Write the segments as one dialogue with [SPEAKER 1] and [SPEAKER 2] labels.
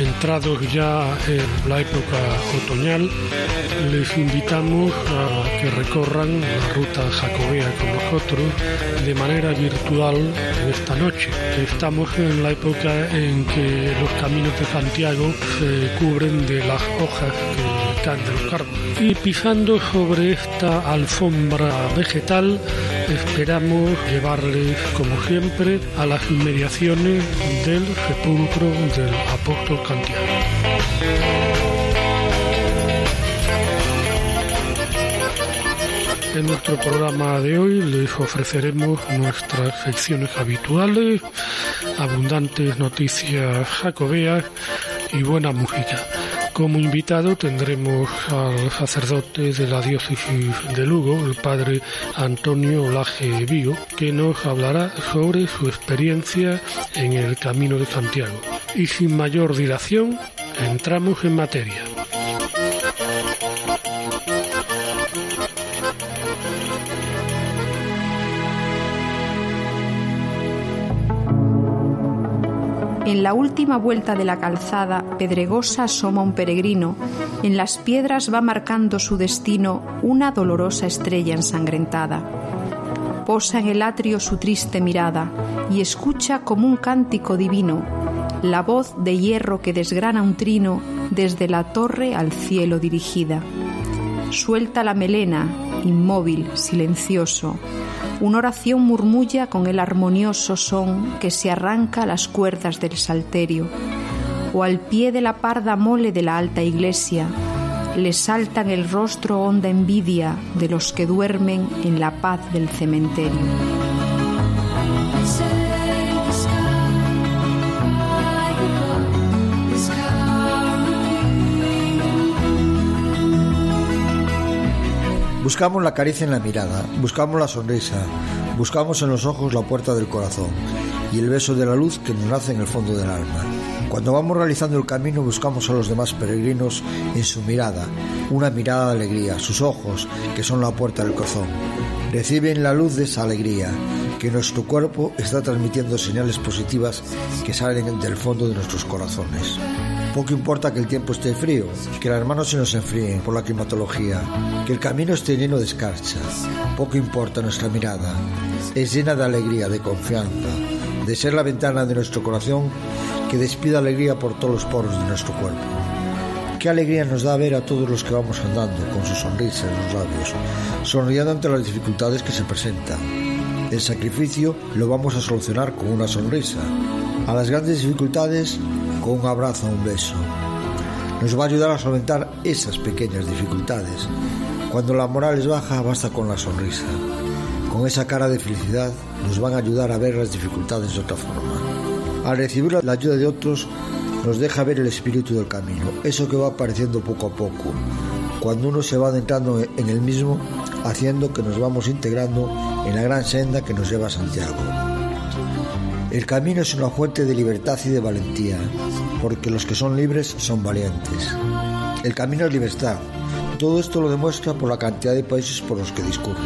[SPEAKER 1] entrados ya en la época otoñal, les invitamos a que recorran la ruta jacobea con nosotros de manera virtual esta noche. Estamos en la época en que los caminos de Santiago se cubren de las hojas que Y pisando sobre esta alfombra vegetal, esperamos llevarles, como siempre, a las inmediaciones del sepulcro del apóstol Santiago. En nuestro programa de hoy les ofreceremos nuestras secciones habituales, abundantes noticias jacobeas y buena música. Como invitado tendremos al sacerdote de la diócesis de Lugo, el padre Antonio Laje que nos hablará sobre su experiencia en el Camino de Santiago. Y sin mayor dilación, entramos en materia.
[SPEAKER 2] En la última vuelta de la calzada pedregosa asoma un peregrino. En las piedras va marcando su destino una dolorosa estrella ensangrentada. Posa en el atrio su triste mirada y escucha como un cántico divino la voz de hierro que desgrana un trino desde la torre al cielo dirigida. Suelta la melena, inmóvil, silencioso, una oración murmulla con el armonioso son que se arranca a las cuerdas del salterio, o al pie de la parda mole de la alta iglesia, le saltan el rostro honda envidia de los que duermen en la paz del cementerio.
[SPEAKER 3] Buscamos la caricia en la mirada, buscamos la sonrisa, buscamos en los ojos la puerta del corazón y el beso de la luz que nos nace en el fondo del alma. Cuando vamos realizando el camino buscamos a los demás peregrinos en su mirada, una mirada de alegría, sus ojos, que son la puerta del corazón. Reciben la luz de esa alegría, que nuestro cuerpo está transmitiendo señales positivas que salen del fondo de nuestros corazones. Poco importa que el tiempo esté frío, que las manos se nos enfríen por la climatología, que el camino esté lleno de escarcha. Poco importa nuestra mirada. Es llena de alegría, de confianza, de ser la ventana de nuestro corazón que despida alegría por todos los poros de nuestro cuerpo. Qué alegría nos da ver a todos los que vamos andando con su sonrisa en los labios, sonriendo ante las dificultades que se presentan. El sacrificio lo vamos a solucionar con una sonrisa. A las grandes dificultades con un abrazo o un beso. Nos va a ayudar a solventar esas pequeñas dificultades. Cuando la moral es baja, basta con la sonrisa. Con esa cara de felicidad nos van a ayudar a ver las dificultades de otra forma. Al recibir la ayuda de otros, nos deja ver el espíritu del camino, eso que va apareciendo poco a poco, cuando uno se va adentrando en el mismo, haciendo que nos vamos integrando en la gran senda que nos lleva a Santiago. El camino es una fuente de libertad y de valentía, porque los que son libres son valientes. El camino es libertad. Todo esto lo demuestra por la cantidad de países por los que discurre.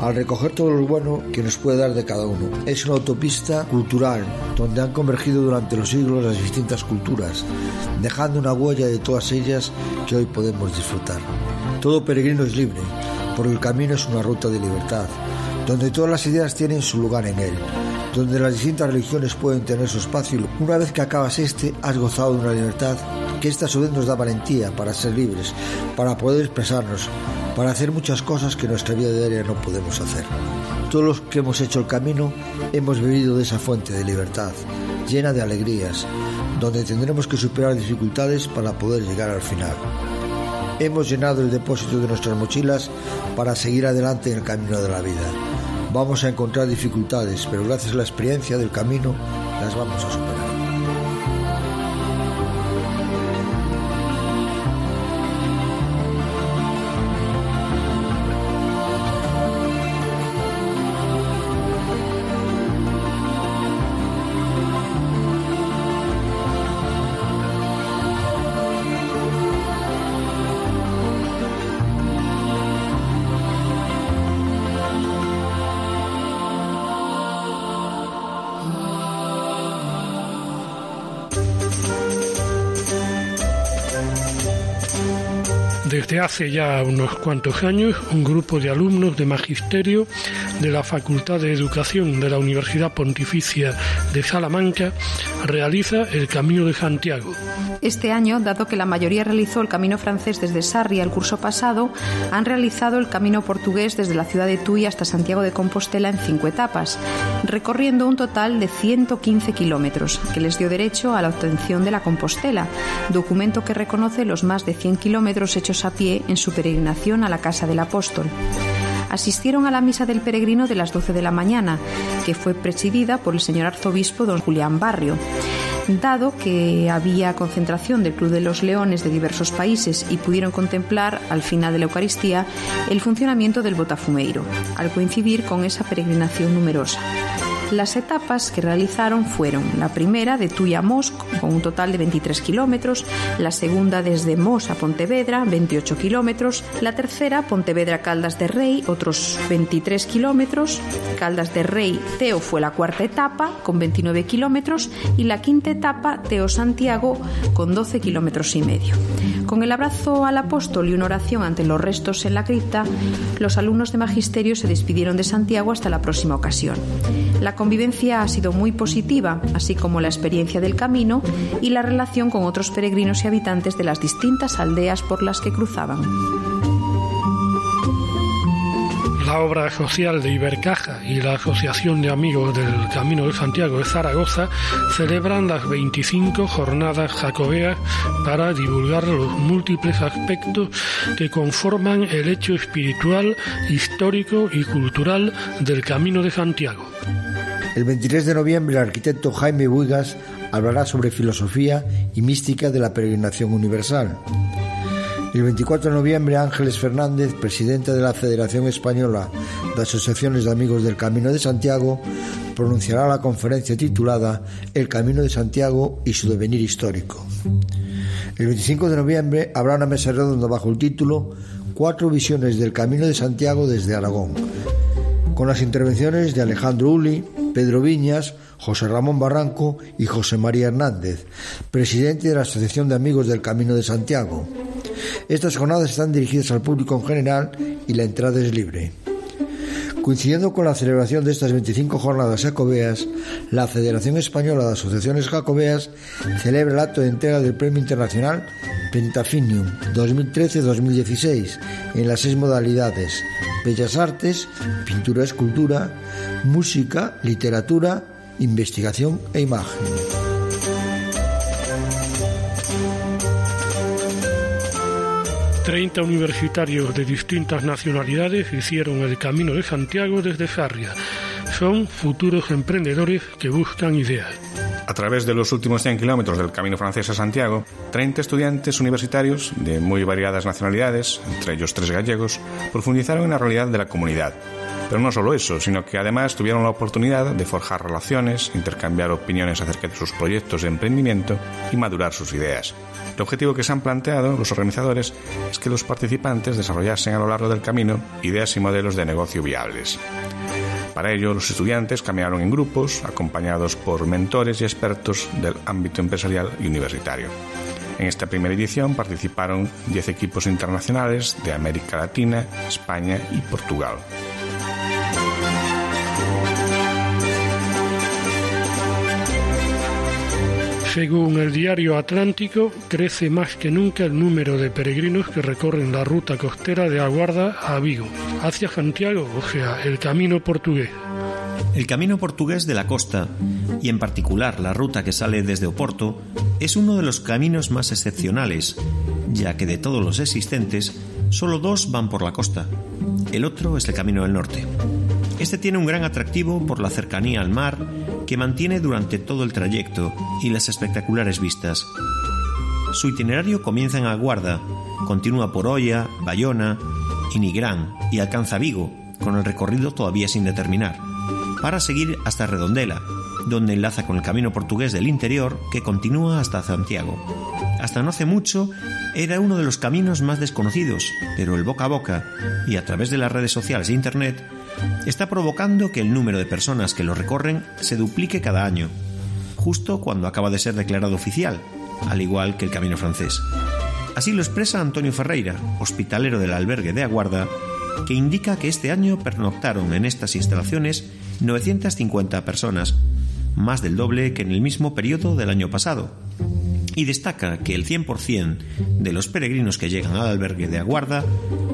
[SPEAKER 3] Al recoger todo lo bueno que nos puede dar de cada uno, es una autopista cultural donde han convergido durante los siglos las distintas culturas, dejando una huella de todas ellas que hoy podemos disfrutar. Todo peregrino es libre, porque el camino es una ruta de libertad, donde todas las ideas tienen su lugar en él, donde las distintas religiones pueden tener su espacio. Una vez que acabas este, has gozado de una libertad que esta a su vez nos da valentía para ser libres, para poder expresarnos, para hacer muchas cosas que en nuestra vida diaria no podemos hacer. Todos los que hemos hecho el camino hemos bebido de esa fuente de libertad, llena de alegrías, donde tendremos que superar dificultades para poder llegar al final. Hemos llenado el depósito de nuestras mochilas para seguir adelante en el camino de la vida. Vamos a encontrar dificultades, pero gracias a la experiencia del camino las vamos a superar.
[SPEAKER 1] Hace ya unos cuantos años, un grupo de alumnos de magisterio de la Facultad de Educación de la Universidad Pontificia de Salamanca realiza el Camino de Santiago.
[SPEAKER 2] Este año, dado que la mayoría realizó el camino francés desde Sarri el curso pasado, han realizado el camino portugués desde la ciudad de Tui hasta Santiago de Compostela en cinco etapas, recorriendo un total de 115 kilómetros, que les dio derecho a la obtención de la Compostela, documento que reconoce los más de 100 kilómetros hechos a pie en su peregrinación a la casa del apóstol asistieron a la misa del peregrino de las 12 de la mañana, que fue presidida por el señor arzobispo don Julián Barrio. Dado que había concentración del Club de los Leones de diversos países y pudieron contemplar al final de la Eucaristía el funcionamiento del Botafumeiro, al coincidir con esa peregrinación numerosa. Las etapas que realizaron fueron la primera de Tuya a Mosc, con un total de 23 kilómetros, la segunda desde Mos a Pontevedra, 28 kilómetros, la tercera Pontevedra-Caldas de Rey, otros 23 kilómetros, Caldas de Rey Teo fue la cuarta etapa, con 29 kilómetros, y la quinta etapa Teo Santiago, con 12 kilómetros y medio. Con el abrazo al apóstol y una oración ante los restos en la cripta, los alumnos de magisterio se despidieron de Santiago hasta la próxima ocasión. La convivencia ha sido muy positiva, así como la experiencia del camino y la relación con otros peregrinos y habitantes de las distintas aldeas por las que cruzaban.
[SPEAKER 1] La obra social de Ibercaja y la Asociación de Amigos del Camino de Santiago de Zaragoza celebran las 25 jornadas jacobeas para divulgar los múltiples aspectos que conforman el hecho espiritual, histórico y cultural del Camino de Santiago.
[SPEAKER 3] El 23 de noviembre el arquitecto Jaime Buigas hablará sobre filosofía y mística de la peregrinación universal. El 24 de noviembre Ángeles Fernández, presidente de la Federación Española de Asociaciones de Amigos del Camino de Santiago, pronunciará la conferencia titulada El Camino de Santiago y su devenir histórico. El 25 de noviembre habrá una mesa redonda bajo el título Cuatro visiones del Camino de Santiago desde Aragón, con las intervenciones de Alejandro Uli, Pedro Viñas, José Ramón Barranco y José María Hernández, presidente de la Asociación de Amigos del Camino de Santiago. Estas jornadas están dirigidas al público en general y la entrada es libre. Coincidiendo con la celebración de estas 25 jornadas jacobeas, la Federación Española de Asociaciones Jacobeas celebra el acto de entrega del Premio Internacional Pentafinium 2013-2016 en las seis modalidades Bellas Artes, Pintura Escultura, Música, Literatura, Investigación e Imagen.
[SPEAKER 1] Treinta universitarios de distintas nacionalidades hicieron el Camino de Santiago desde Sarria. Son futuros emprendedores que buscan ideas.
[SPEAKER 4] A través de los últimos 100 kilómetros del Camino francés a Santiago, 30 estudiantes universitarios de muy variadas nacionalidades, entre ellos tres gallegos, profundizaron en la realidad de la comunidad. Pero no solo eso, sino que además tuvieron la oportunidad de forjar relaciones, intercambiar opiniones acerca de sus proyectos de emprendimiento y madurar sus ideas. El objetivo que se han planteado los organizadores es que los participantes desarrollasen a lo largo del camino ideas y modelos de negocio viables. Para ello, los estudiantes caminaron en grupos, acompañados por mentores y expertos del ámbito empresarial y universitario. En esta primera edición participaron 10 equipos internacionales de América Latina, España y Portugal.
[SPEAKER 1] Según el diario Atlántico, crece más que nunca el número de peregrinos que recorren la ruta costera de Aguarda a Vigo, hacia Santiago, o sea, el camino portugués.
[SPEAKER 5] El camino portugués de la costa, y en particular la ruta que sale desde Oporto, es uno de los caminos más excepcionales, ya que de todos los existentes, solo dos van por la costa. El otro es el Camino del Norte. Este tiene un gran atractivo por la cercanía al mar que mantiene durante todo el trayecto y las espectaculares vistas. Su itinerario comienza en Aguarda, continúa por Oya, Bayona y Nigrán y alcanza Vigo, con el recorrido todavía sin determinar, para seguir hasta Redondela, donde enlaza con el camino portugués del interior que continúa hasta Santiago. Hasta no hace mucho era uno de los caminos más desconocidos, pero el boca a boca y a través de las redes sociales e Internet está provocando que el número de personas que lo recorren se duplique cada año, justo cuando acaba de ser declarado oficial, al igual que el camino francés. Así lo expresa Antonio Ferreira, hospitalero del albergue de Aguarda, que indica que este año pernoctaron en estas instalaciones 950 personas, más del doble que en el mismo periodo del año pasado. Y destaca que el 100% de los peregrinos que llegan al albergue de Aguarda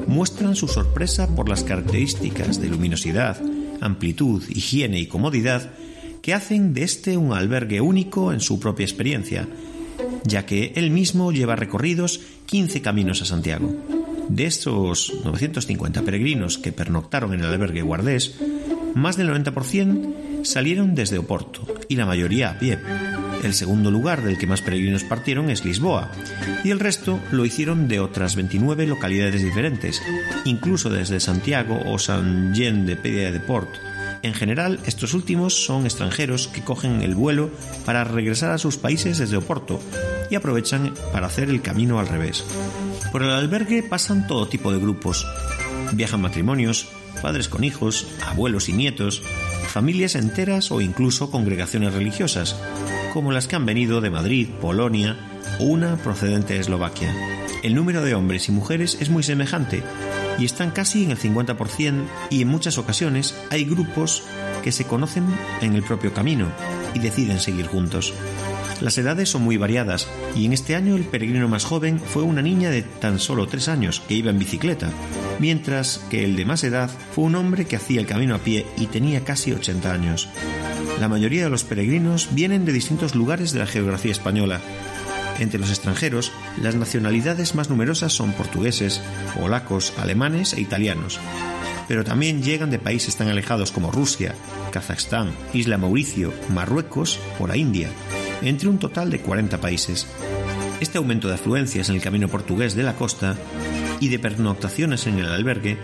[SPEAKER 5] muestran su sorpresa por las características de luminosidad, amplitud, higiene y comodidad que hacen de este un albergue único en su propia experiencia, ya que él mismo lleva recorridos 15 caminos a Santiago. De estos 950 peregrinos que pernoctaron en el albergue guardés, más del 90% salieron desde Oporto y la mayoría a pie. El segundo lugar del que más peregrinos partieron es Lisboa y el resto lo hicieron de otras 29 localidades diferentes, incluso desde Santiago o San Jean de Pedia de Port. En general, estos últimos son extranjeros que cogen el vuelo para regresar a sus países desde Oporto y aprovechan para hacer el camino al revés. Por el albergue pasan todo tipo de grupos. Viajan matrimonios, padres con hijos, abuelos y nietos, familias enteras o incluso congregaciones religiosas, como las que han venido de Madrid, Polonia una procedente de Eslovaquia. El número de hombres y mujeres es muy semejante y están casi en el 50% y en muchas ocasiones hay grupos que se conocen en el propio camino y deciden seguir juntos. Las edades son muy variadas y en este año el peregrino más joven fue una niña de tan solo tres años que iba en bicicleta, mientras que el de más edad fue un hombre que hacía el camino a pie y tenía casi 80 años. La mayoría de los peregrinos vienen de distintos lugares de la geografía española. Entre los extranjeros, las nacionalidades más numerosas son portugueses, polacos, alemanes e italianos. Pero también llegan de países tan alejados como Rusia, Kazajstán, Isla Mauricio, Marruecos o la India entre un total de 40 países. Este aumento de afluencias en el camino portugués de la costa y de pernoctaciones en el albergue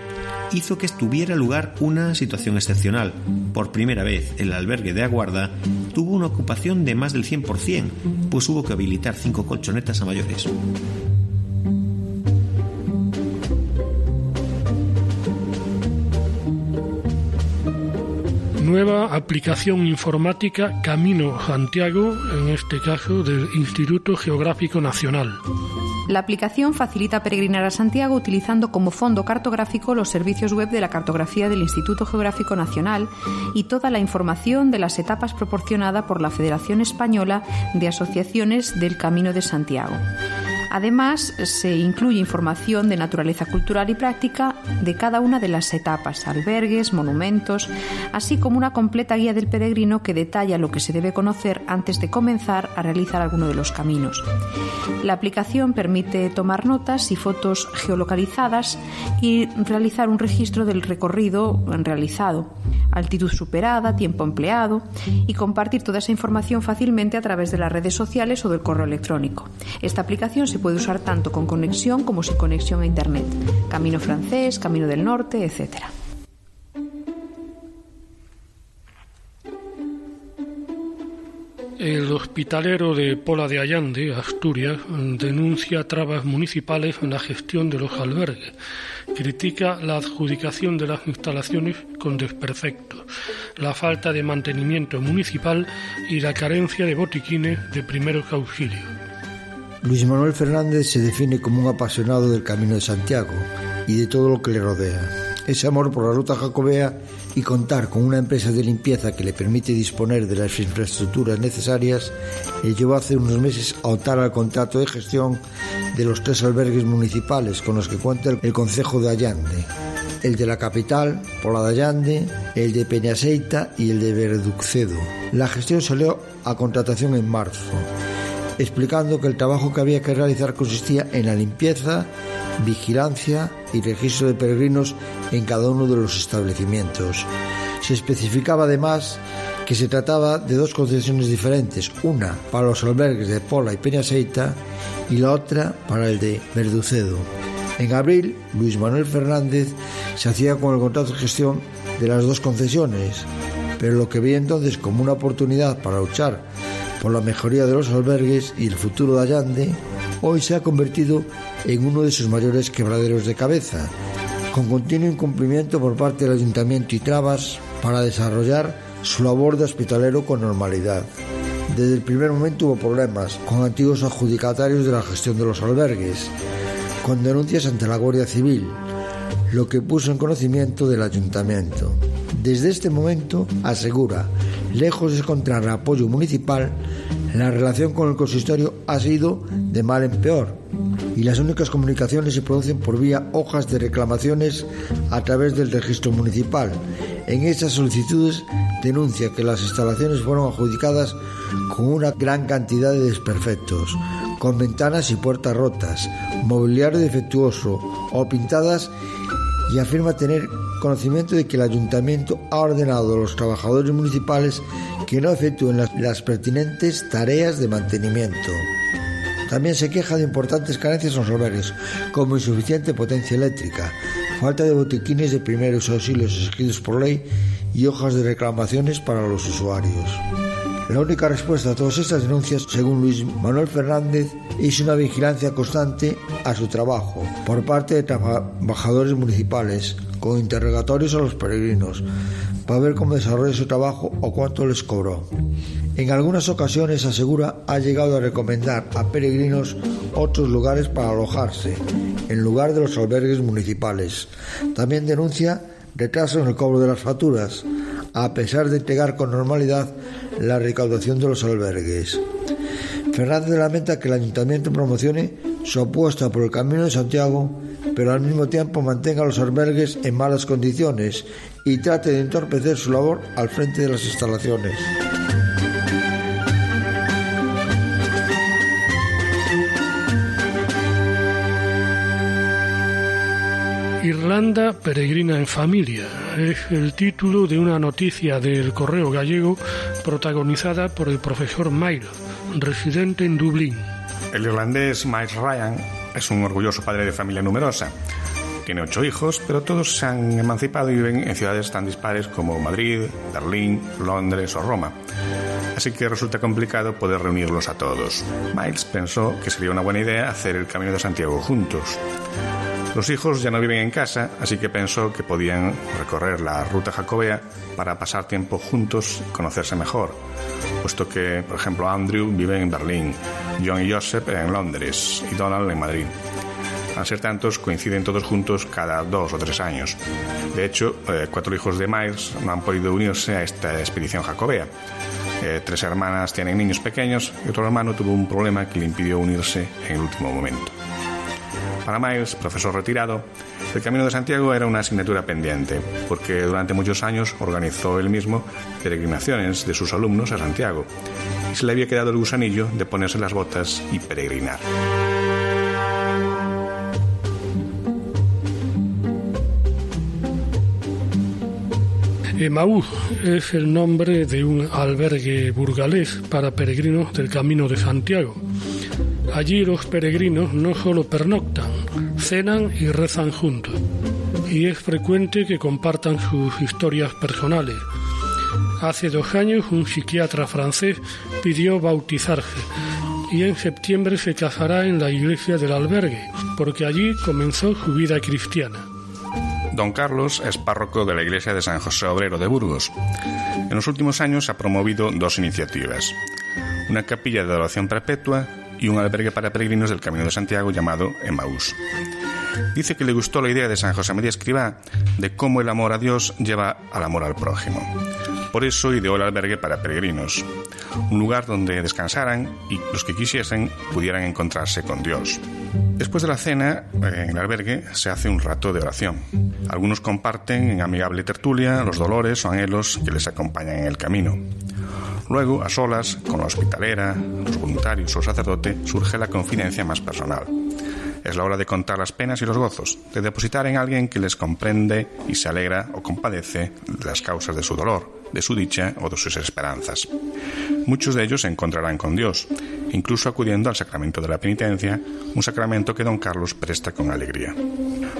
[SPEAKER 5] hizo que estuviera lugar una situación excepcional. Por primera vez, el albergue de Aguarda tuvo una ocupación de más del 100%, pues hubo que habilitar cinco colchonetas a mayores.
[SPEAKER 1] Nueva aplicación informática Camino Santiago, en este caso del Instituto Geográfico Nacional.
[SPEAKER 2] La aplicación facilita peregrinar a Santiago utilizando como fondo cartográfico los servicios web de la cartografía del Instituto Geográfico Nacional y toda la información de las etapas proporcionada por la Federación Española de Asociaciones del Camino de Santiago. Además, se incluye información de naturaleza cultural y práctica de cada una de las etapas, albergues, monumentos, así como una completa guía del peregrino que detalla lo que se debe conocer antes de comenzar a realizar alguno de los caminos. La aplicación permite tomar notas y fotos geolocalizadas y realizar un registro del recorrido realizado, altitud superada, tiempo empleado y compartir toda esa información fácilmente a través de las redes sociales o del correo electrónico. Esta aplicación se puede usar tanto con conexión como sin conexión a Internet. Camino francés, Camino del Norte, etc.
[SPEAKER 1] El hospitalero de Pola de Allande, Asturias, denuncia trabas municipales en la gestión de los albergues. Critica la adjudicación de las instalaciones con desperfectos, la falta de mantenimiento municipal y la carencia de botiquines de primeros auxilios.
[SPEAKER 3] Luis Manuel Fernández se define como un apasionado del Camino de Santiago y de todo lo que le rodea. Ese amor por la ruta jacobea y contar con una empresa de limpieza que le permite disponer de las infraestructuras necesarias le llevó hace unos meses a optar al contrato de gestión de los tres albergues municipales con los que cuenta el Concejo de Allande, el de la capital, Pola de Allande, el de Peñaseita y el de Verducedo. La gestión salió a contratación en marzo explicando que el trabajo que había que realizar consistía en la limpieza, vigilancia y registro de peregrinos en cada uno de los establecimientos. Se especificaba además que se trataba de dos concesiones diferentes, una para los albergues de Pola y Peñaseita y la otra para el de Verducedo. En abril, Luis Manuel Fernández se hacía con el contrato de gestión de las dos concesiones, pero lo que vi entonces como una oportunidad para luchar por la mejoría de los albergues y el futuro de Allande, hoy se ha convertido en uno de sus mayores quebraderos de cabeza, con continuo incumplimiento por parte del ayuntamiento y trabas para desarrollar su labor de hospitalero con normalidad. Desde el primer momento hubo problemas con antiguos adjudicatarios de la gestión de los albergues, con denuncias ante la Guardia Civil, lo que puso en conocimiento del ayuntamiento. Desde este momento, asegura, lejos de encontrar apoyo municipal, la relación con el consistorio ha sido de mal en peor y las únicas comunicaciones se producen por vía hojas de reclamaciones a través del registro municipal. En estas solicitudes denuncia que las instalaciones fueron adjudicadas con una gran cantidad de desperfectos, con ventanas y puertas rotas, mobiliario defectuoso o pintadas y afirma tener conocimiento de que el ayuntamiento ha ordenado a los trabajadores municipales que no efectúen las, pertinentes tareas de mantenimiento. También se queja de importantes carencias en los albergues, como insuficiente potencia eléctrica, falta de botiquines de primeros auxilios escritos por ley y hojas de reclamaciones para los usuarios. La única respuesta a todas estas denuncias, según Luis Manuel Fernández, es una vigilancia constante a su trabajo por parte de trabajadores municipales, con interrogatorios a los peregrinos, para ver cómo desarrolla su trabajo o cuánto les cobró. En algunas ocasiones, asegura, ha llegado a recomendar a peregrinos otros lugares para alojarse, en lugar de los albergues municipales. También denuncia retraso en el cobro de las facturas, a pesar de entregar con normalidad la recaudación de los albergues. Fernández lamenta que el ayuntamiento promocione su apuesta por el Camino de Santiago, pero al mismo tiempo mantenga los albergues en malas condiciones y trate de entorpecer su labor al frente de las instalaciones.
[SPEAKER 1] Irlanda peregrina en familia es el título de una noticia del Correo Gallego protagonizada por el profesor Mayr, residente en Dublín.
[SPEAKER 4] El irlandés Miles Ryan es un orgulloso padre de familia numerosa. Tiene ocho hijos, pero todos se han emancipado y viven en ciudades tan dispares como Madrid, Berlín, Londres o Roma. Así que resulta complicado poder reunirlos a todos. Miles pensó que sería una buena idea hacer el Camino de Santiago juntos. Los hijos ya no viven en casa, así que pensó que podían recorrer la ruta jacobea para pasar tiempo juntos y conocerse mejor, puesto que, por ejemplo, Andrew vive en Berlín, John y Joseph en Londres y Donald en Madrid. Al ser tantos, coinciden todos juntos cada dos o tres años. De hecho, eh, cuatro hijos de Miles no han podido unirse a esta expedición jacobea. Eh, tres hermanas tienen niños pequeños y otro hermano tuvo un problema que le impidió unirse en el último momento. Para Miles, profesor retirado, el Camino de Santiago era una asignatura pendiente, porque durante muchos años organizó él mismo peregrinaciones de sus alumnos a Santiago, y se le había quedado el gusanillo de ponerse las botas y peregrinar.
[SPEAKER 1] Emaús es el nombre de un albergue burgalés para peregrinos del Camino de Santiago. Allí los peregrinos no solo pernoctan, cenan y rezan juntos. Y es frecuente que compartan sus historias personales. Hace dos años un psiquiatra francés pidió bautizarse y en septiembre se casará en la iglesia del albergue, porque allí comenzó su vida cristiana.
[SPEAKER 4] Don Carlos es párroco de la iglesia de San José Obrero de Burgos. En los últimos años ha promovido dos iniciativas. Una capilla de adoración perpetua y un albergue para peregrinos del Camino de Santiago llamado Emmaús. Dice que le gustó la idea de San José María Escribá de cómo el amor a Dios lleva al amor al prójimo. Por eso ideó el albergue para peregrinos, un lugar donde descansaran y los que quisiesen pudieran encontrarse con Dios. Después de la cena, en el albergue se hace un rato de oración. Algunos comparten en amigable tertulia los dolores o anhelos que les acompañan en el camino. Luego, a solas, con la hospitalera, los voluntarios o el sacerdote, surge la confidencia más personal. Es la hora de contar las penas y los gozos, de depositar en alguien que les comprende y se alegra o compadece de las causas de su dolor, de su dicha o de sus esperanzas. Muchos de ellos se encontrarán con Dios, incluso acudiendo al sacramento de la penitencia, un sacramento que don Carlos presta con alegría.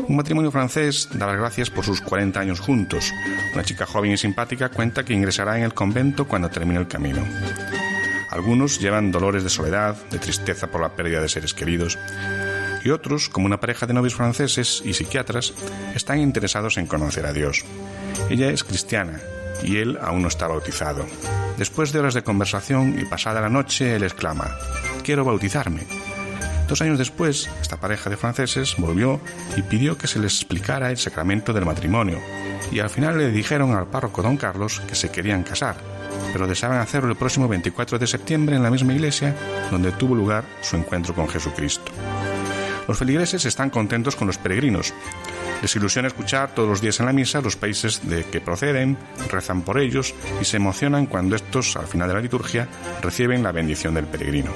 [SPEAKER 4] Un matrimonio francés da las gracias por sus 40 años juntos. Una chica joven y simpática cuenta que ingresará en el convento cuando termine el camino. Algunos llevan dolores de soledad, de tristeza por la pérdida de seres queridos, y otros, como una pareja de novios franceses y psiquiatras, están interesados en conocer a Dios. Ella es cristiana y él aún no está bautizado. Después de horas de conversación y pasada la noche, él exclama, quiero bautizarme. Dos años después, esta pareja de franceses volvió y pidió que se les explicara el sacramento del matrimonio, y al final le dijeron al párroco don Carlos que se querían casar, pero deseaban hacerlo el próximo 24 de septiembre en la misma iglesia donde tuvo lugar su encuentro con Jesucristo. Los feligreses están contentos con los peregrinos. Les ilusiona escuchar todos los días en la misa los países de que proceden, rezan por ellos y se emocionan cuando estos, al final de la liturgia, reciben la bendición del peregrino.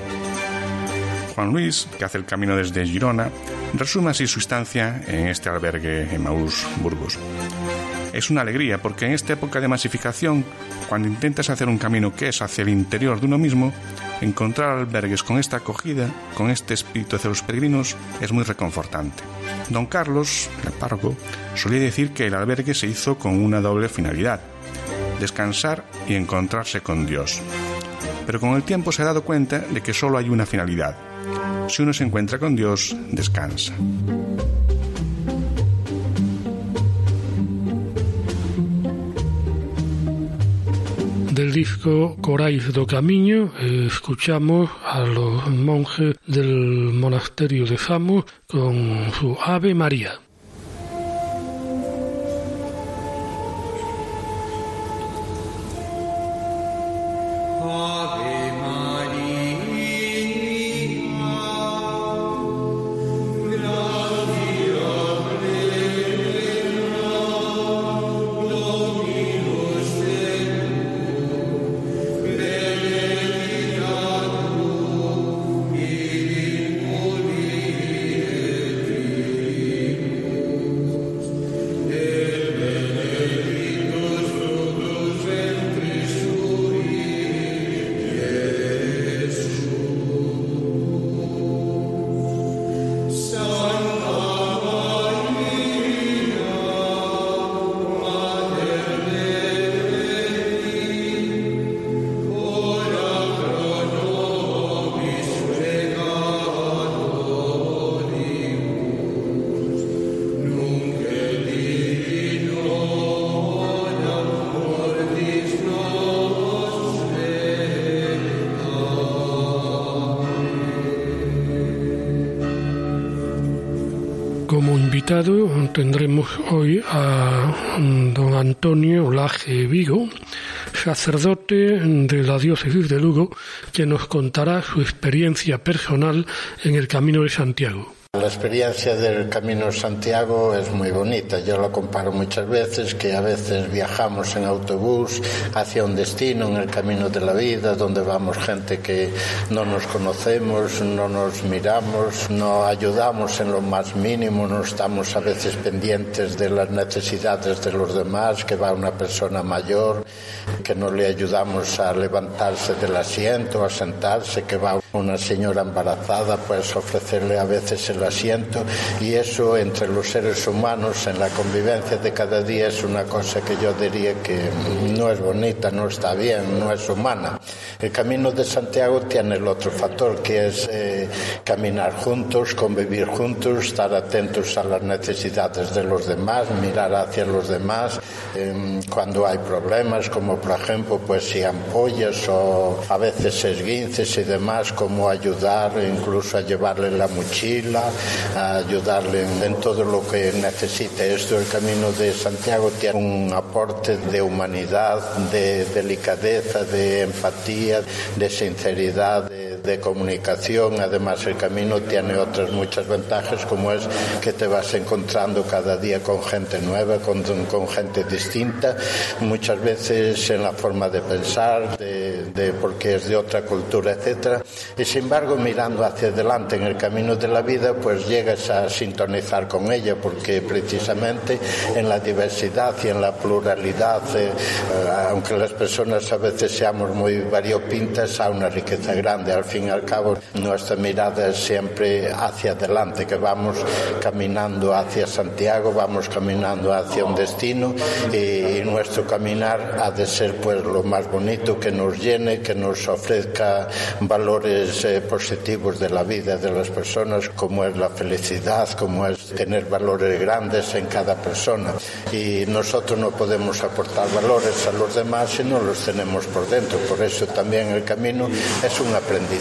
[SPEAKER 4] Juan Luis, que hace el camino desde Girona, resume así su estancia en este albergue en Maús, Burgos. Es una alegría porque en esta época de masificación, cuando intentas hacer un camino que es hacia el interior de uno mismo, encontrar albergues con esta acogida, con este espíritu de los peregrinos, es muy reconfortante. Don Carlos, el párroco, solía decir que el albergue se hizo con una doble finalidad, descansar y encontrarse con Dios. Pero con el tiempo se ha dado cuenta de que solo hay una finalidad. Si uno se encuentra con Dios, descansa.
[SPEAKER 1] Del disco Corais do Camiño escuchamos a los monjes del monasterio de Samos con su Ave María. Hoy a mm, don Antonio Laje Vigo, sacerdote de la diócesis de Lugo, que nos contará su experiencia personal en el Camino de Santiago.
[SPEAKER 6] Experiencia del Camino Santiago es muy bonita. Yo lo comparo muchas veces que a veces viajamos en autobús hacia un destino en el camino de la vida donde vamos gente que no nos conocemos, no nos miramos, no ayudamos en lo más mínimo, no estamos a veces pendientes de las necesidades de los demás, que va una persona mayor, que no le ayudamos a levantarse del asiento, a sentarse, que va una señora embarazada, pues ofrecerle a veces el asiento y eso entre los seres humanos en la convivencia de cada día es una cosa que yo diría que no es bonita, no está bien, no es humana. El camino de Santiago tiene el otro factor que es eh, caminar juntos, convivir juntos, estar atentos a las necesidades de los demás, mirar hacia los demás eh, cuando hay problemas, como por ejemplo pues si ampollas o a veces esguinces y demás, como ayudar incluso a llevarle la mochila, a ayudarle en, todo lo que necesite. Esto, el Camino de Santiago, tiene un aporte de humanidad, de delicadeza, de empatía, de sinceridad, de, comunicación. Además, el camino tiene otras muchas ventajas, como es que te vas encontrando cada día con gente nueva, con, gente distinta, muchas veces en la forma de pensar, de, de porque es de otra cultura, etcétera. Y sin embargo, mirando hacia adelante en el camino de la vida, pues llegas a sintonizar con ella, porque precisamente en la diversidad y en la pluralidad, eh, eh, aunque las personas a veces seamos muy variopintas, hay una riqueza grande. Fin y al cabo nuestra mirada es siempre hacia adelante, que vamos caminando hacia Santiago, vamos caminando hacia un destino y, nuestro caminar ha de ser pues lo más bonito que nos llene, que nos ofrezca valores eh, positivos de la vida de las personas, como es la felicidad, como es tener valores grandes en cada persona. Y nosotros no podemos aportar valores a los demás si no los tenemos por dentro. Por eso también el camino es un aprendizaje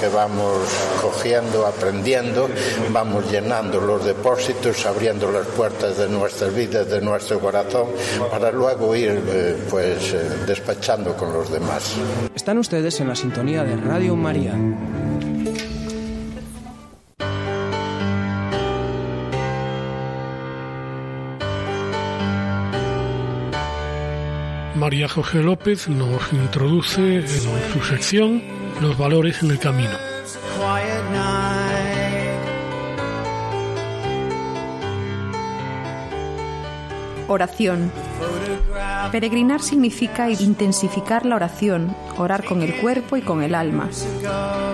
[SPEAKER 6] que vamos cogiendo, aprendiendo, vamos llenando los depósitos, abriendo las puertas de nuestras vidas, de nuestro corazón, para luego ir eh, pues eh, despachando con los demás.
[SPEAKER 7] Están ustedes en la sintonía de Radio María.
[SPEAKER 1] María José López nos introduce en su sección Los valores en el camino.
[SPEAKER 2] Oración. Peregrinar significa intensificar la oración, orar con el cuerpo y con el alma.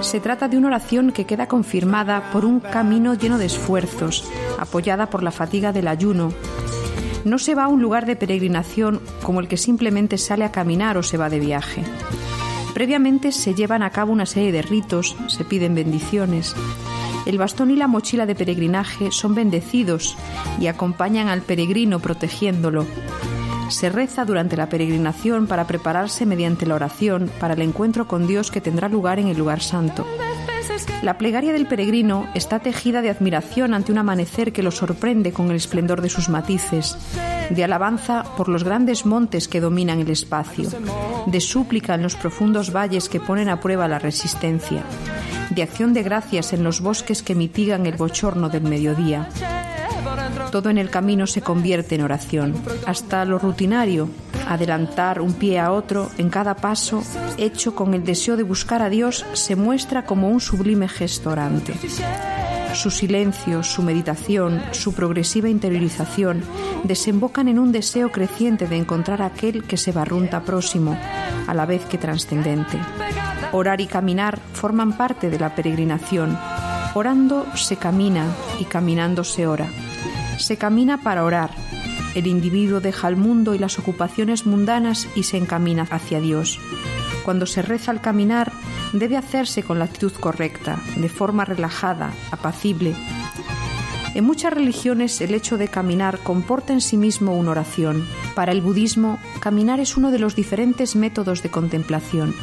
[SPEAKER 2] Se trata de una oración que queda confirmada por un camino lleno de esfuerzos, apoyada por la fatiga del ayuno, no se va a un lugar de peregrinación como el que simplemente sale a caminar o se va de viaje. Previamente se llevan a cabo una serie de ritos, se piden bendiciones. El bastón y la mochila de peregrinaje son bendecidos y acompañan al peregrino protegiéndolo. Se reza durante la peregrinación para prepararse mediante la oración para el encuentro con Dios que tendrá lugar en el lugar santo. La plegaria del peregrino está tejida de admiración ante un amanecer que lo sorprende con el esplendor de sus matices, de alabanza por los grandes montes que dominan el espacio, de súplica en los profundos valles que ponen a prueba la resistencia, de acción de gracias en los bosques que mitigan el bochorno del mediodía. Todo en el camino se convierte en oración, hasta lo rutinario, adelantar un pie a otro en cada paso, hecho con el deseo de buscar a Dios, se muestra como un sublime gesto orante. Su silencio, su meditación, su progresiva interiorización desembocan en un deseo creciente de encontrar aquel que se barrunta próximo, a la vez que trascendente. Orar y caminar forman parte de la peregrinación. Orando se camina y caminando se ora. Se camina para orar, el individuo deja el mundo y las ocupaciones mundanas y se encamina hacia Dios. Cuando se reza al caminar, debe hacerse con la actitud correcta, de forma relajada, apacible. En muchas religiones el hecho de caminar comporta en sí mismo una oración. Para el budismo, caminar es uno de los diferentes métodos de contemplación.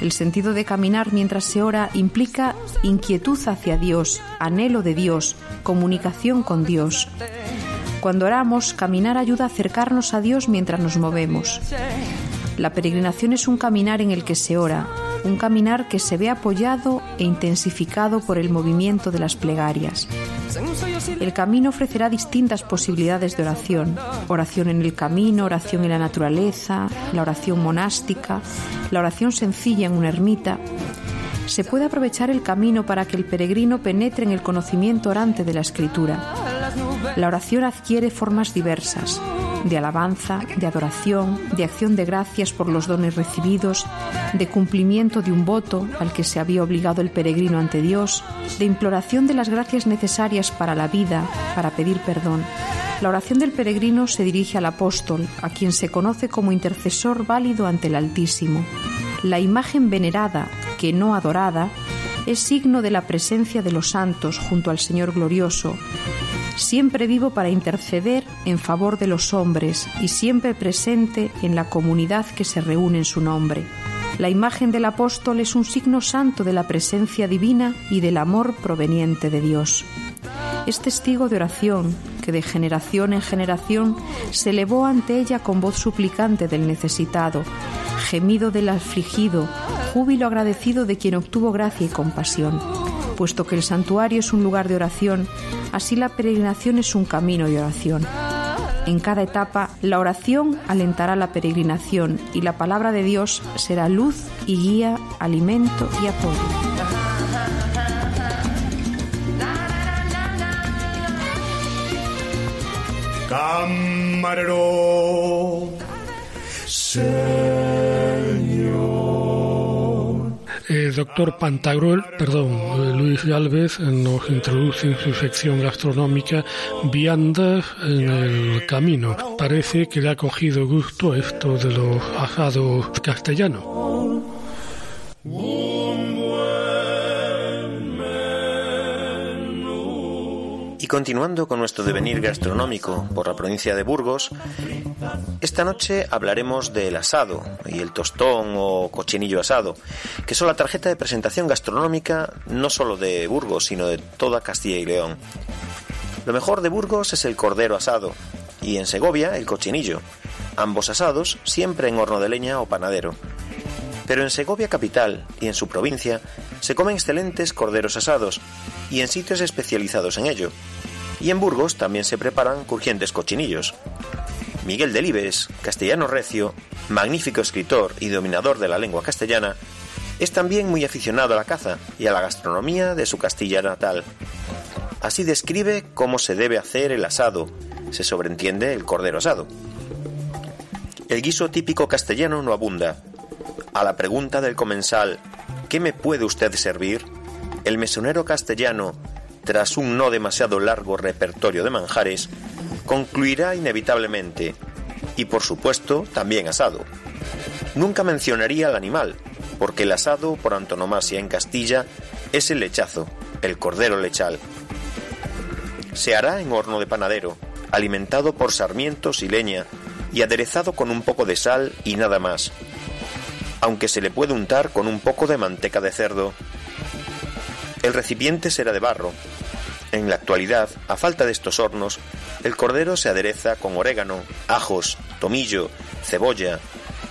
[SPEAKER 2] El sentido de caminar mientras se ora implica inquietud hacia Dios, anhelo de Dios, comunicación con Dios. Cuando oramos, caminar ayuda a acercarnos a Dios mientras nos movemos. La peregrinación es un caminar en el que se ora, un caminar que se ve apoyado e intensificado por el movimiento de las plegarias. El camino ofrecerá distintas posibilidades de oración. Oración en el camino, oración en la naturaleza, la oración monástica, la oración sencilla en una ermita. Se puede aprovechar el camino para que el peregrino penetre en el conocimiento orante de la escritura la oración adquiere formas diversas, de alabanza, de adoración, de acción de gracias por los dones recibidos, de cumplimiento de un voto al que se había obligado el peregrino ante Dios, de imploración de las gracias necesarias para la vida, para pedir perdón. La oración del peregrino se dirige al apóstol, a quien se conoce como intercesor válido ante el Altísimo. La imagen venerada, que no adorada, es signo de la presencia de los santos junto al Señor glorioso, siempre vivo para interceder en favor de los hombres y siempre presente en la comunidad que se reúne en su nombre. La imagen del apóstol es un signo santo de la presencia divina y del amor proveniente de Dios. Es testigo de oración que de generación en generación se elevó ante ella con voz suplicante del necesitado, gemido del afligido, júbilo agradecido de quien obtuvo gracia y compasión. Puesto que el santuario es un lugar de oración, así la peregrinación es un camino de oración. En cada etapa, la oración alentará la peregrinación y la palabra de Dios será luz y guía, alimento y apoyo.
[SPEAKER 1] Señor. El doctor Pantagruel, perdón, Luis Galvez nos introduce en su sección gastronómica viandas en el camino. Parece que le ha cogido gusto esto de los asados castellanos.
[SPEAKER 5] Continuando con nuestro devenir gastronómico por la provincia de Burgos, esta noche hablaremos del asado y el tostón o cochinillo asado, que son la tarjeta de presentación gastronómica no solo de Burgos, sino de toda Castilla y León. Lo mejor de Burgos es el cordero asado y en Segovia el cochinillo, ambos asados siempre en horno de leña o panadero. Pero en Segovia capital y en su provincia se comen excelentes corderos asados y en sitios especializados en ello, y en Burgos también se preparan crujientes cochinillos. Miguel Delibes, castellano recio, magnífico escritor y dominador de la lengua castellana, es también muy aficionado a la caza y a la gastronomía de su Castilla natal. Así describe cómo se debe hacer el asado, se sobreentiende el cordero asado. El guiso típico castellano no abunda. A la pregunta del comensal, ¿qué me puede usted servir? El mesonero castellano tras un no demasiado largo repertorio de manjares, concluirá inevitablemente, y por supuesto también asado. Nunca mencionaría al animal, porque el asado, por antonomasia en Castilla, es el lechazo, el cordero lechal. Se hará en horno de panadero, alimentado por sarmientos y leña, y aderezado con un poco de sal y nada más, aunque se le puede untar con un poco de manteca de cerdo el recipiente será de barro. En la actualidad, a falta de estos hornos, el cordero se adereza con orégano, ajos, tomillo, cebolla,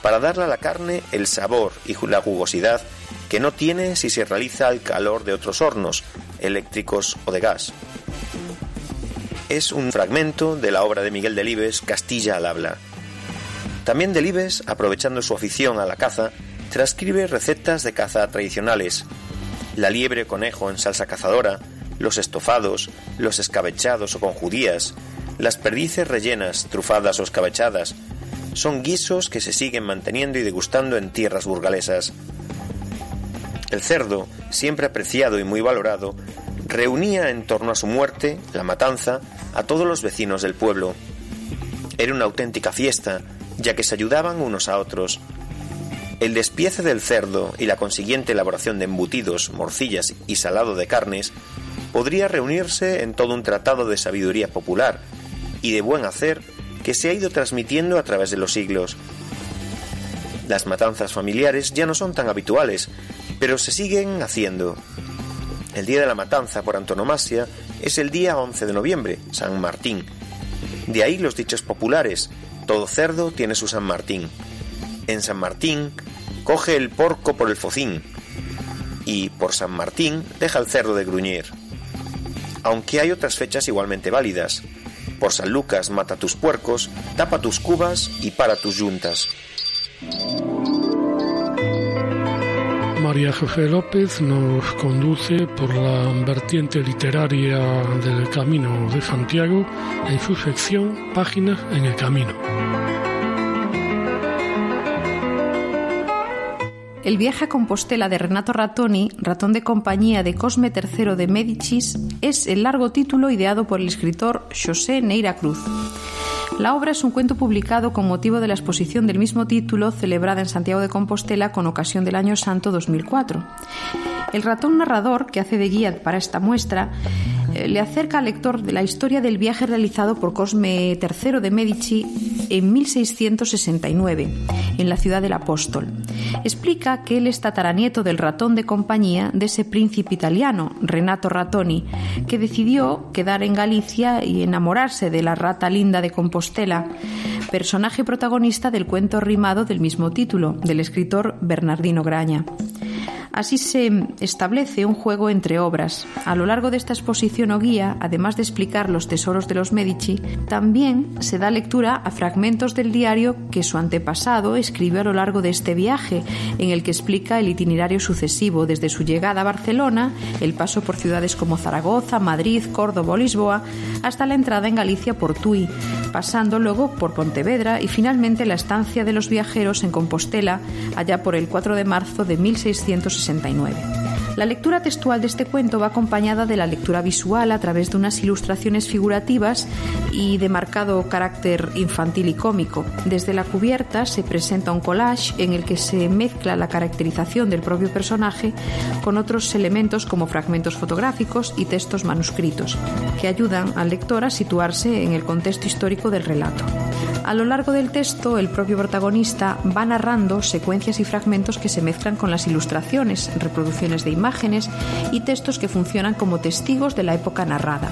[SPEAKER 5] para darle a la carne el sabor y la jugosidad que no tiene si se realiza al calor de otros hornos, eléctricos o de gas. Es un fragmento de la obra de Miguel Delibes, Castilla al habla. También Delibes, aprovechando su afición a la caza, transcribe recetas de caza tradicionales, la liebre conejo en salsa cazadora, los estofados, los escabechados o con judías, las perdices rellenas, trufadas o escabechadas, son guisos que se siguen manteniendo y degustando en tierras burgalesas. El cerdo, siempre apreciado y muy valorado, reunía en torno a su muerte, la matanza, a todos los vecinos del pueblo. Era una auténtica fiesta, ya que se ayudaban unos a otros, el despiece del cerdo y la consiguiente elaboración de embutidos, morcillas y salado de carnes podría reunirse en todo un tratado de sabiduría popular y de buen hacer que se ha ido transmitiendo a través de los siglos. Las matanzas familiares ya no son tan habituales, pero se siguen haciendo. El día de la matanza por antonomasia es el día 11 de noviembre, San Martín. De ahí los dichos populares, todo cerdo tiene su San Martín. En San Martín coge el porco por el focín y por San Martín deja el cerdo de gruñir. Aunque hay otras fechas igualmente válidas. Por San Lucas mata tus puercos, tapa tus cubas y para tus yuntas.
[SPEAKER 1] María José López nos conduce por la vertiente literaria del Camino de Santiago en su sección Páginas en el Camino.
[SPEAKER 2] El viaje a Compostela de Renato Ratoni, ratón de compañía de Cosme III de Médicis, es el largo título ideado por el escritor José Neira Cruz. La obra es un cuento publicado con motivo de la exposición del mismo título celebrada en Santiago de Compostela con ocasión del Año Santo 2004. El ratón narrador, que hace de guía para esta muestra, le acerca al lector la historia del viaje realizado por Cosme III de Medici en 1669, en la ciudad del Apóstol. Explica que él es tataranieto del ratón de compañía de ese príncipe italiano, Renato Ratoni, que decidió quedar en Galicia y enamorarse de la rata linda de Compostela, personaje protagonista del cuento rimado del mismo título, del escritor Bernardino Graña. Así se establece un juego entre obras. A lo largo de esta exposición o guía, además de explicar los tesoros de los Medici, también se da lectura a fragmentos del diario que su antepasado escribió a lo largo de este viaje, en el que explica el itinerario sucesivo desde su llegada a Barcelona, el paso por ciudades como Zaragoza, Madrid, Córdoba o Lisboa, hasta la entrada en Galicia por Tui, pasando luego por Pontevedra y finalmente la estancia de los viajeros en Compostela allá por el 4 de marzo de 1660 1969. La lectura textual de este cuento va acompañada de la lectura visual a través de unas ilustraciones figurativas y de marcado carácter infantil y cómico. Desde la cubierta se presenta un collage en el que se mezcla la caracterización del propio personaje con otros elementos como fragmentos fotográficos y textos manuscritos, que ayudan al lector a situarse en el contexto histórico del relato. A lo largo del texto, el propio protagonista va narrando secuencias y fragmentos que se mezclan con las ilustraciones, reproducciones de imágenes y textos que funcionan como testigos de la época narrada.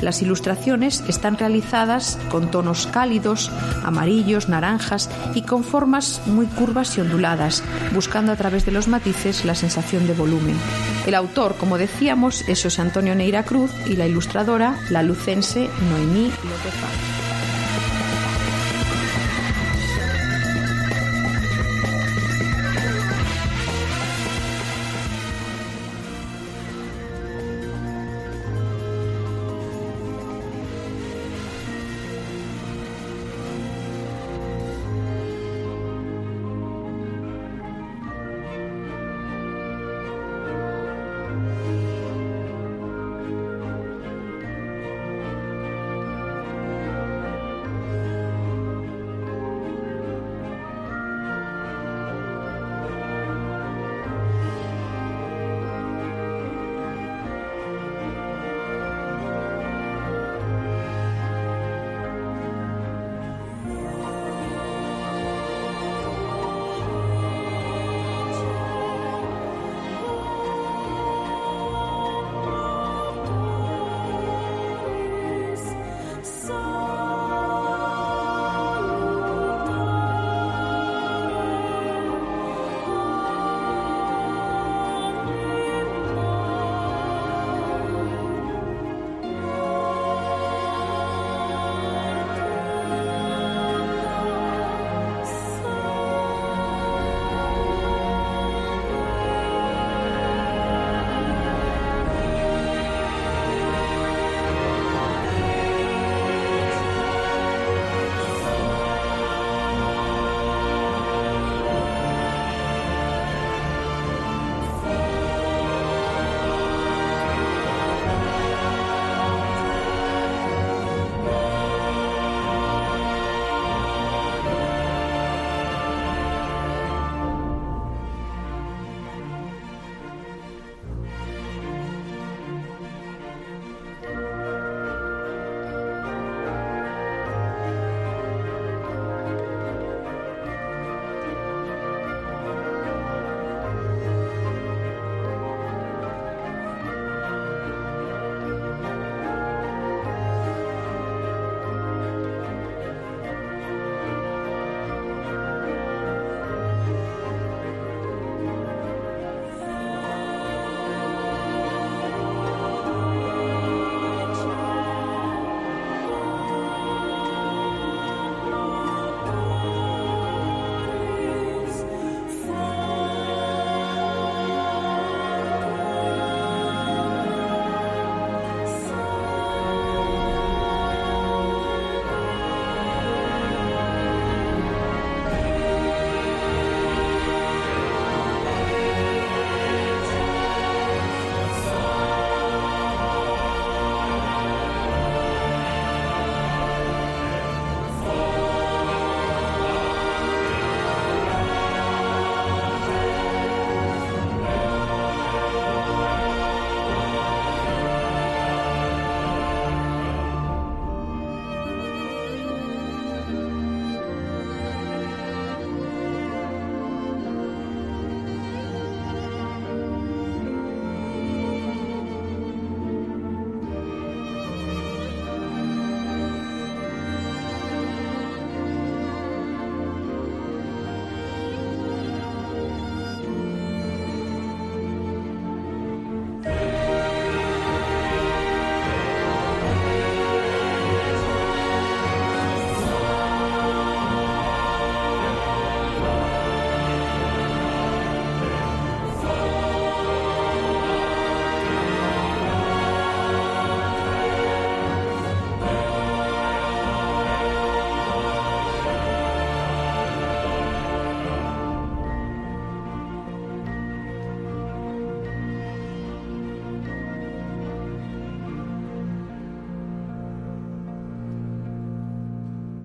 [SPEAKER 2] Las ilustraciones están realizadas con tonos cálidos, amarillos, naranjas y con formas muy curvas y onduladas, buscando a través de los matices la sensación de volumen. El autor, como decíamos, es José Antonio Neira Cruz y la ilustradora, la lucense Noemí López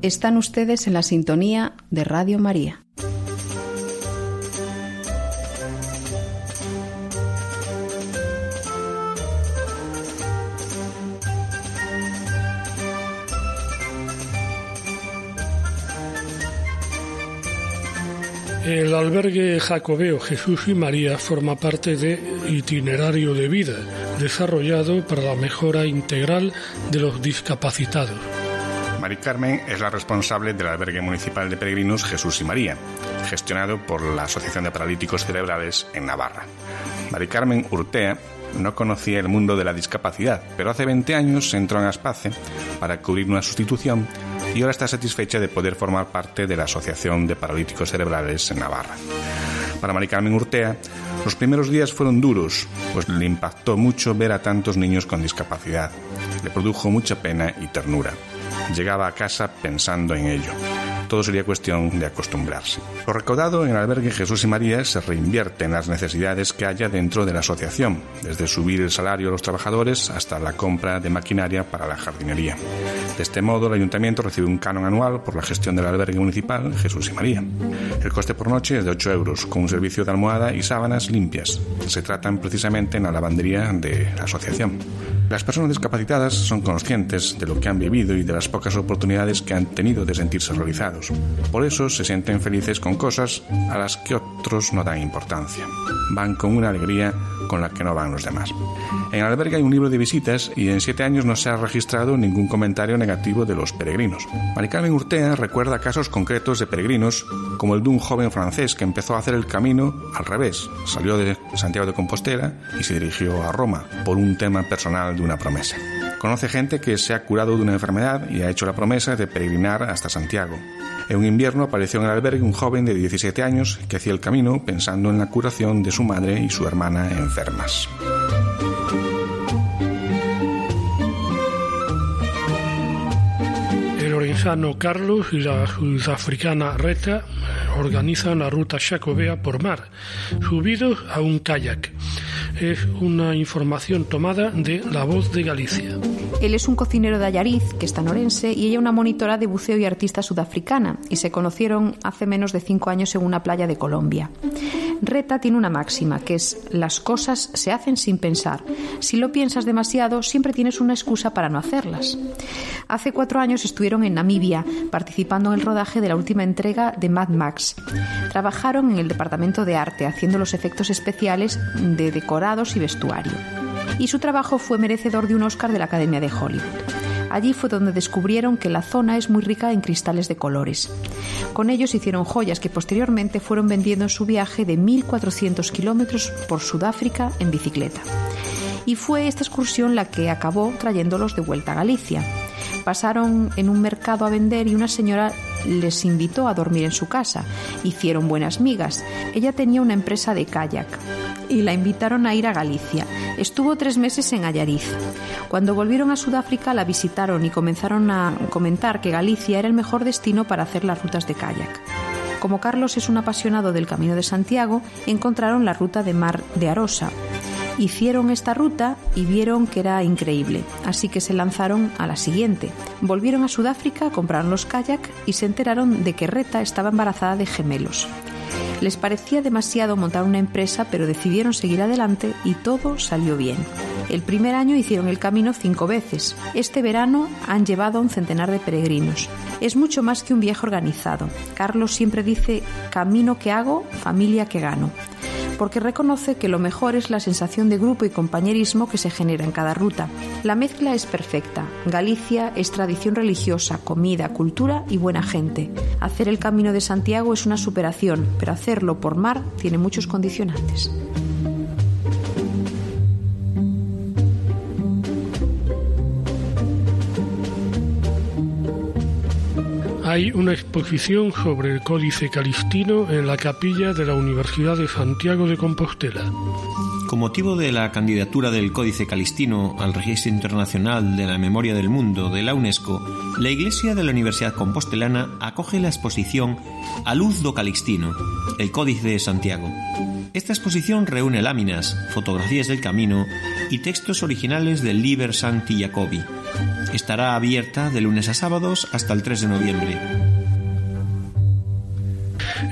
[SPEAKER 2] Están ustedes en la sintonía de Radio María.
[SPEAKER 1] El albergue jacobeo Jesús y María forma parte de Itinerario de Vida, desarrollado para la mejora integral de los discapacitados.
[SPEAKER 4] Mari Carmen es la responsable del albergue municipal de peregrinos Jesús y María, gestionado por la Asociación de Paralíticos Cerebrales en Navarra. Mari Carmen Urtea no conocía el mundo de la discapacidad, pero hace 20 años entró en Aspace para cubrir una sustitución y ahora está satisfecha de poder formar parte de la Asociación de Paralíticos Cerebrales en Navarra. Para Mari Carmen Urtea, los primeros días fueron duros, pues le impactó mucho ver a tantos niños con discapacidad. Le produjo mucha pena y ternura. Llegaba a casa pensando en ello todo sería cuestión de acostumbrarse. Lo recaudado en el albergue Jesús y María se reinvierte en las necesidades que haya dentro de la asociación, desde subir el salario a los trabajadores hasta la compra de maquinaria para la jardinería. De este modo, el ayuntamiento recibe un canon anual por la gestión del albergue municipal Jesús y María. El coste por noche es de 8 euros, con un servicio de almohada y sábanas limpias. Se tratan precisamente en la lavandería de la asociación. Las personas discapacitadas son conscientes de lo que han vivido y de las pocas oportunidades que han tenido de sentirse realizados. Por eso se sienten felices con cosas a las que otros no dan importancia. Van con una alegría con la que no van los demás. En el albergue hay un libro de visitas y en siete años no se ha registrado ningún comentario negativo de los peregrinos. Maricarmen Urtea recuerda casos concretos de peregrinos, como el de un joven francés que empezó a hacer el camino al revés. Salió de Santiago de Compostela y se dirigió a Roma por un tema personal una promesa. Conoce gente que se ha curado de una enfermedad y ha hecho la promesa de peregrinar hasta Santiago. En un invierno apareció en el albergue un joven de 17 años que hacía el camino pensando en la curación de su madre y su hermana enfermas.
[SPEAKER 1] Orensano Carlos y la sudafricana Reta organizan la ruta Chacobea por mar, subidos a un kayak es una información tomada de La Voz de Galicia.
[SPEAKER 2] Él es un cocinero de Ayariz, que está en Orense, y ella una monitora de buceo y artista sudafricana, y se conocieron hace menos de cinco años en una playa de Colombia. Reta tiene una máxima, que es las cosas se hacen sin pensar. Si lo piensas demasiado, siempre tienes una excusa para no hacerlas. Hace cuatro años estuvieron en Namibia, participando en el rodaje de la última entrega de Mad Max. Trabajaron en el departamento de arte, haciendo los efectos especiales de decorados y vestuario. Y su trabajo fue merecedor de un Oscar de la Academia de Hollywood. Allí fue donde descubrieron que la zona es muy rica en cristales de colores. Con ellos hicieron joyas que posteriormente fueron vendiendo en su viaje de 1.400 kilómetros por Sudáfrica en bicicleta. Y fue esta excursión la que acabó trayéndolos de vuelta a Galicia. Pasaron en un mercado a vender y una señora les invitó a dormir en su casa. Hicieron buenas migas. Ella tenía una empresa de kayak y la invitaron a ir a Galicia. Estuvo tres meses en Ayariz. Cuando volvieron a Sudáfrica la visitaron y comenzaron a comentar que Galicia era el mejor destino para hacer las rutas de kayak. Como Carlos es un apasionado del Camino de Santiago, encontraron la ruta de mar de Arosa. Hicieron esta ruta y vieron que era increíble, así que se lanzaron a la siguiente. Volvieron a Sudáfrica, compraron los kayak y se enteraron de que Reta estaba embarazada de gemelos. Les parecía demasiado montar una empresa, pero decidieron seguir adelante y todo salió bien. El primer año hicieron el camino cinco veces. Este verano han llevado a un centenar de peregrinos. Es mucho más que un viaje organizado. Carlos siempre dice, camino que hago, familia que gano porque reconoce que lo mejor es la sensación de grupo y compañerismo que se genera en cada ruta. La mezcla es perfecta. Galicia es tradición religiosa, comida, cultura y buena gente. Hacer el camino de Santiago es una superación, pero hacerlo por mar tiene muchos condicionantes.
[SPEAKER 1] Hay una exposición sobre el Códice Calistino en la capilla de la Universidad de Santiago de Compostela.
[SPEAKER 5] Con motivo de la candidatura del Códice Calistino al Registro Internacional de la Memoria del Mundo de la UNESCO, la Iglesia de la Universidad Compostelana acoge la exposición A Luz do Calistino, el Códice de Santiago. Esta exposición reúne láminas, fotografías del camino y textos originales del Liber Sancti Jacobi. Estará abierta de lunes a sábados hasta el 3 de noviembre.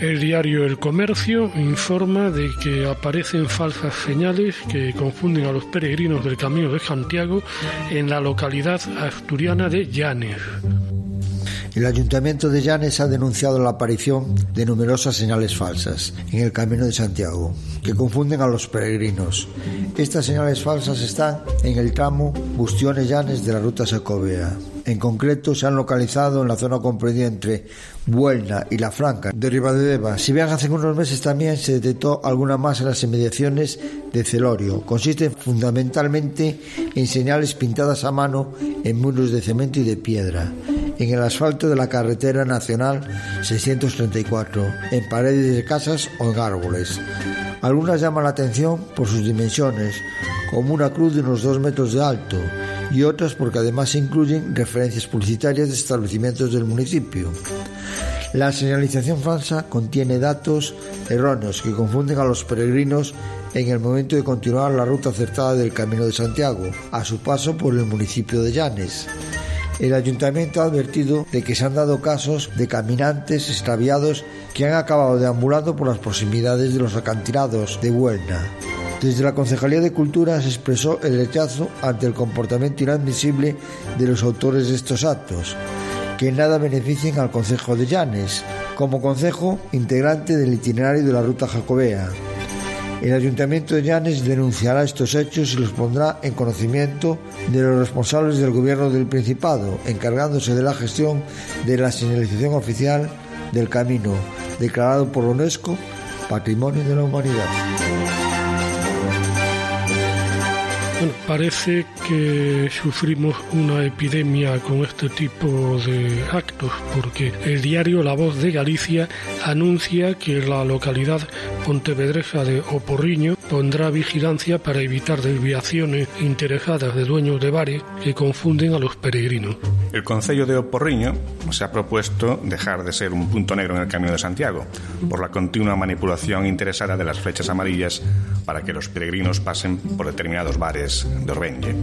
[SPEAKER 1] El diario El Comercio informa de que aparecen falsas señales que confunden a los peregrinos del Camino de Santiago en la localidad asturiana de Llanes.
[SPEAKER 3] El Ayuntamiento de Llanes ha denunciado la aparición de numerosas señales falsas en el Camino de Santiago, que confunden a los peregrinos. Estas señales falsas están en el tramo Bustiones-Llanes de la ruta Sacobea. En concreto, se han localizado en la zona comprendida entre Buelna y La Franca de Ribadedeva. Si bien hace unos meses también se detectó alguna más en las inmediaciones de Celorio. Consiste fundamentalmente en señales pintadas a mano en muros de cemento y de piedra en el asfalto de la carretera nacional 634, en paredes de casas o en árboles. Algunas llaman la atención por sus dimensiones, como una cruz de unos dos metros de alto, y otras porque además incluyen referencias publicitarias de establecimientos del municipio. La señalización falsa contiene datos erróneos que confunden a los peregrinos en el momento de continuar la ruta acertada del Camino de Santiago, a su paso por el municipio de Llanes. El ayuntamiento ha advertido de que se han dado casos de caminantes extraviados que han acabado deambulando por las proximidades de los acantilados de Huelna. Desde la Concejalía de Cultura se expresó el rechazo ante el comportamiento inadmisible de los autores de estos actos, que nada beneficien al Concejo de Llanes, como concejo integrante del itinerario de la ruta jacobea. El Ayuntamiento de Llanes denunciará estos hechos y los pondrá en conocimiento de los responsables del Gobierno del Principado, encargándose de la gestión de la señalización oficial del camino, declarado por la UNESCO Patrimonio de la Humanidad.
[SPEAKER 1] Bueno, parece que sufrimos una epidemia con este tipo de actos, porque el diario La Voz de Galicia anuncia que la localidad pontevedresa de Oporriño pondrá vigilancia para evitar desviaciones interesadas de dueños de bares que confunden a los peregrinos.
[SPEAKER 4] El Concello de Oporriño se ha propuesto dejar de ser un punto negro en el Camino de Santiago por la continua manipulación interesada de las flechas amarillas para que los peregrinos pasen por determinados bares de.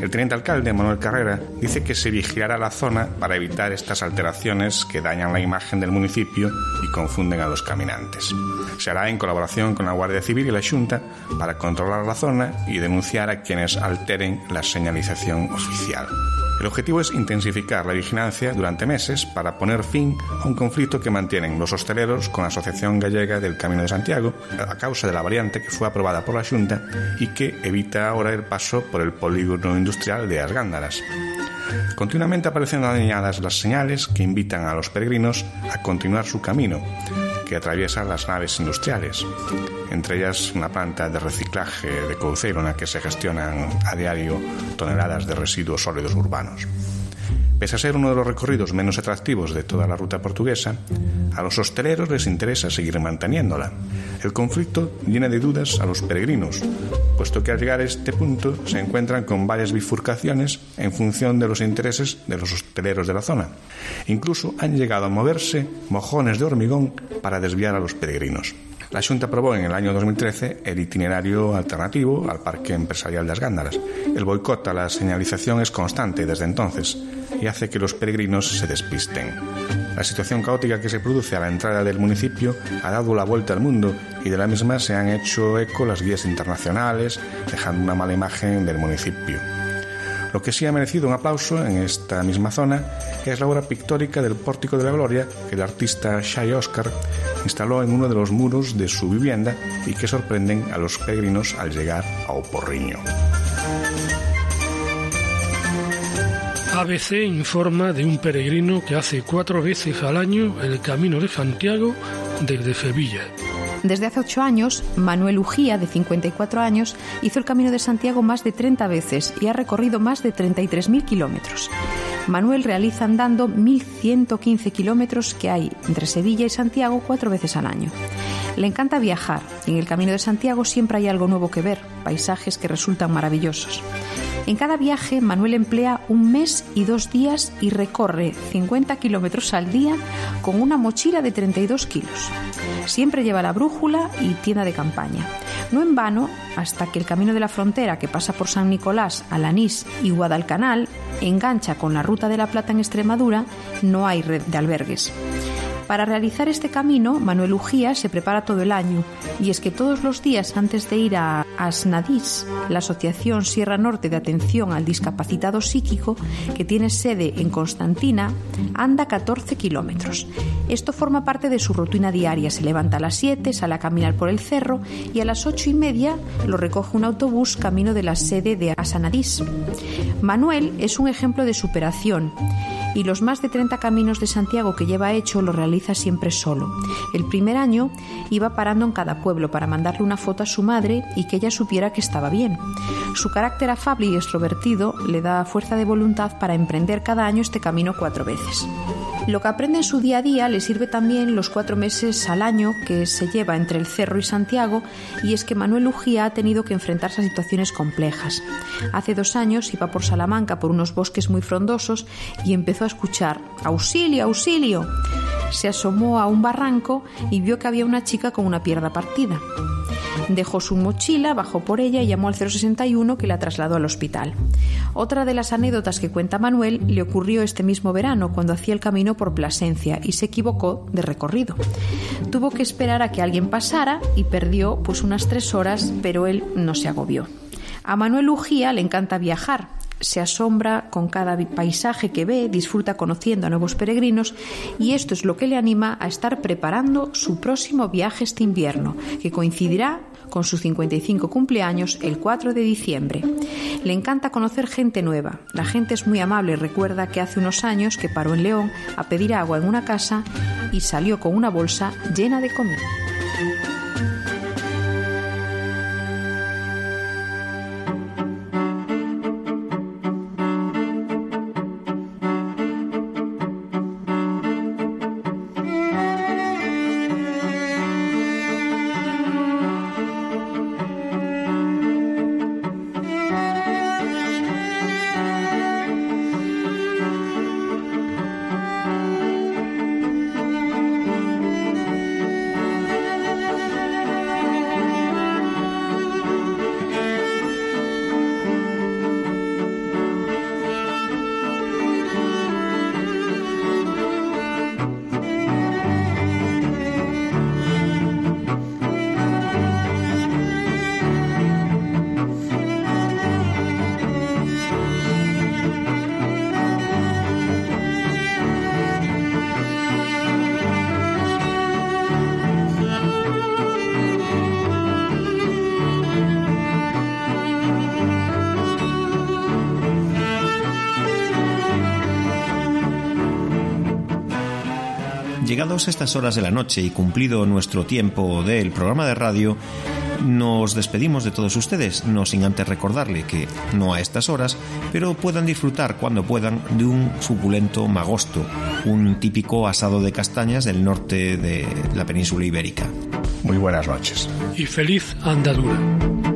[SPEAKER 4] El teniente alcalde, Manuel Carrera, dice que se vigilará la zona para evitar estas alteraciones que dañan la imagen del municipio y confunden a los caminantes. Se hará en colaboración con la Guardia Civil y la Junta para controlar la zona y denunciar a quienes alteren la señalización oficial. El objetivo es intensificar la vigilancia durante meses para poner fin a un conflicto que mantienen los hosteleros con la Asociación Gallega del Camino de Santiago a causa de la variante que fue aprobada por la Junta y que evita ahora el paso por el polígono industrial de Asgándaras. Continuamente aparecen dañadas las señales que invitan a los peregrinos a continuar su camino, que atraviesan las naves industriales, entre ellas una planta de reciclaje de Couceiro en la que se gestionan a diario toneladas de residuos sólidos urbanos. Pese a ser uno de los recorridos menos atractivos de toda la ruta portuguesa, a los hosteleros les interesa seguir manteniéndola. El conflicto llena de dudas a los peregrinos, puesto que al llegar a este punto se encuentran con varias bifurcaciones en función de los intereses de los hosteleros de la zona. Incluso han llegado a moverse mojones de hormigón para desviar a los peregrinos. La Junta aprobó en el año 2013 el itinerario alternativo al Parque Empresarial de las Gándaras. El boicot a la señalización es constante desde entonces y hace que los peregrinos se despisten. La situación caótica que se produce a la entrada del municipio ha dado la vuelta al mundo y de la misma se han hecho eco las guías internacionales, dejando una mala imagen del municipio. Lo que sí ha merecido un aplauso en esta misma zona es la obra pictórica del Pórtico de la Gloria que el artista Shai Oscar instaló en uno de los muros de su vivienda y que sorprenden a los peregrinos al llegar a Oporriño.
[SPEAKER 1] ABC informa de un peregrino que hace cuatro veces al año el Camino de Santiago desde Sevilla.
[SPEAKER 2] Desde hace ocho años, Manuel Ujía, de 54 años, hizo el Camino de Santiago más de 30 veces y ha recorrido más de 33.000 kilómetros. Manuel realiza andando 1.115 kilómetros que hay entre Sevilla y Santiago cuatro veces al año. Le encanta viajar y en el Camino de Santiago siempre hay algo nuevo que ver, paisajes que resultan maravillosos. En cada viaje, Manuel emplea un mes y dos días y recorre 50 kilómetros al día con una mochila de 32 kilos. Siempre lleva la brújula y tienda de campaña. No en vano, hasta que el camino de la frontera que pasa por San Nicolás, Alanís y Guadalcanal engancha con la ruta de la Plata en Extremadura, no hay red de albergues. Para realizar este camino, Manuel Ujía se prepara todo el año, y es que todos los días antes de ir a ASNADIS, la Asociación Sierra Norte de Atención al Discapacitado Psíquico, que tiene sede en Constantina, anda 14 kilómetros. Esto forma parte de su rutina diaria. Se levanta a las 7, sale a caminar por el cerro y a las 8 y media lo recoge un autobús camino de la sede de Asanadís. Manuel es un ejemplo de superación y los más de 30 caminos de Santiago que lleva hecho lo realiza siempre solo. El primer año iba parando en cada pueblo para mandarle una foto a su madre y que ella supiera que estaba bien. Su carácter afable y extrovertido le da fuerza de voluntad para emprender cada año este camino cuatro veces. Lo que aprende en su día a día le sirve también los cuatro meses al año que se lleva entre el Cerro y Santiago y es que Manuel Ujía ha tenido que enfrentarse a situaciones complejas. Hace dos años iba por Salamanca por unos bosques muy frondosos y empezó a escuchar ¡Auxilio, auxilio! Se asomó a un barranco y vio que había una chica con una pierna partida. Dejó su mochila, bajó por ella y llamó al 061 que la trasladó al hospital. Otra de las anécdotas que cuenta Manuel le ocurrió este mismo verano cuando hacía el camino por Plasencia y se equivocó de recorrido. Tuvo que esperar a que alguien pasara y perdió pues unas tres horas, pero él no se agobió. A Manuel Ujía le encanta viajar se asombra con cada paisaje que ve, disfruta conociendo a nuevos peregrinos y esto es lo que le anima a estar preparando su próximo viaje este invierno, que coincidirá con su 55 cumpleaños el 4 de diciembre. Le encanta conocer gente nueva. La gente es muy amable. Recuerda que hace unos años que paró en León a pedir agua en una casa y salió con una bolsa llena de comida.
[SPEAKER 5] Llegados estas horas de la noche y cumplido nuestro tiempo del programa de radio, nos despedimos de todos ustedes, no sin antes recordarle que no a estas horas, pero puedan disfrutar cuando puedan de un suculento magosto, un típico asado de castañas del norte de la península ibérica.
[SPEAKER 4] Muy buenas noches.
[SPEAKER 1] Y feliz andadura.